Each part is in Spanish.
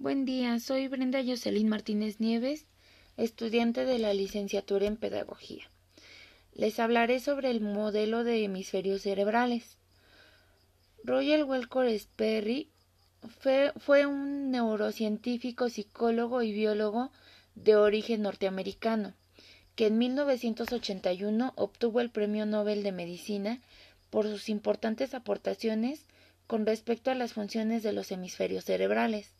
Buen día, soy Brenda Jocelyn Martínez Nieves, estudiante de la licenciatura en Pedagogía. Les hablaré sobre el modelo de hemisferios cerebrales. Roger Welker Sperry fue un neurocientífico, psicólogo y biólogo de origen norteamericano, que en 1981 obtuvo el Premio Nobel de Medicina por sus importantes aportaciones con respecto a las funciones de los hemisferios cerebrales.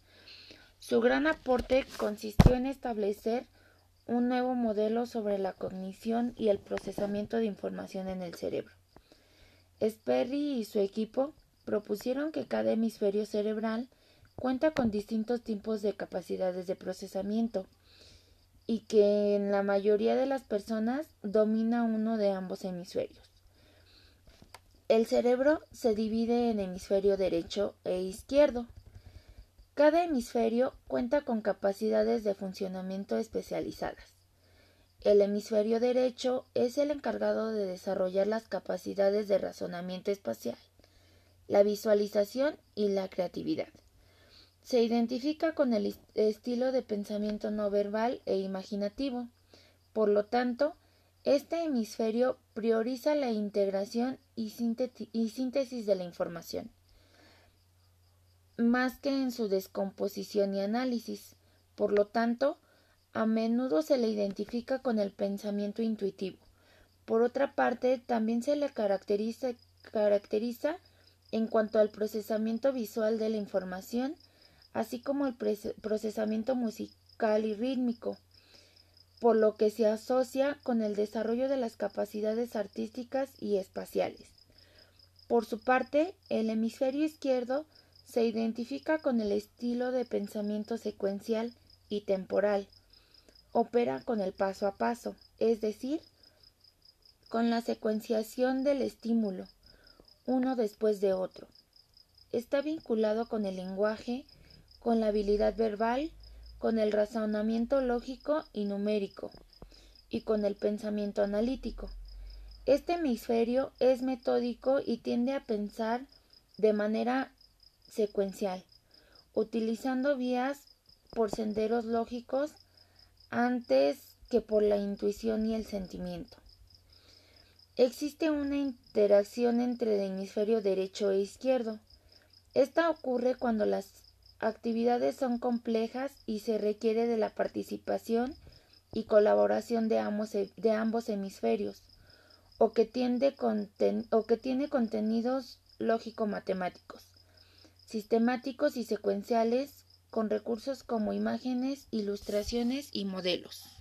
Su gran aporte consistió en establecer un nuevo modelo sobre la cognición y el procesamiento de información en el cerebro. Sperry y su equipo propusieron que cada hemisferio cerebral cuenta con distintos tipos de capacidades de procesamiento y que en la mayoría de las personas domina uno de ambos hemisferios. El cerebro se divide en hemisferio derecho e izquierdo. Cada hemisferio cuenta con capacidades de funcionamiento especializadas. El hemisferio derecho es el encargado de desarrollar las capacidades de razonamiento espacial, la visualización y la creatividad. Se identifica con el estilo de pensamiento no verbal e imaginativo. Por lo tanto, este hemisferio prioriza la integración y, síntesis de la información más que en su descomposición y análisis. Por lo tanto, a menudo se le identifica con el pensamiento intuitivo. Por otra parte, también se le caracteriza, en cuanto al procesamiento visual de la información, así como el procesamiento musical y rítmico, por lo que se asocia con el desarrollo de las capacidades artísticas y espaciales. Por su parte, el hemisferio izquierdo se identifica con el estilo de pensamiento secuencial y temporal. Opera con el paso a paso, es decir, con la secuenciación del estímulo, uno después de otro. Está vinculado con el lenguaje, con la habilidad verbal, con el razonamiento lógico y numérico, y con el pensamiento analítico. Este hemisferio es metódico y tiende a pensar de manera secuencial, utilizando vías por senderos lógicos antes que por la intuición y el sentimiento. Existe una interacción entre el hemisferio derecho e izquierdo. Esta ocurre cuando las actividades son complejas y se requiere de la participación y colaboración de ambos, de ambos hemisferios, o que, tiende o que tiene contenidos lógico-matemáticos sistemáticos y secuenciales con recursos como imágenes, ilustraciones y modelos.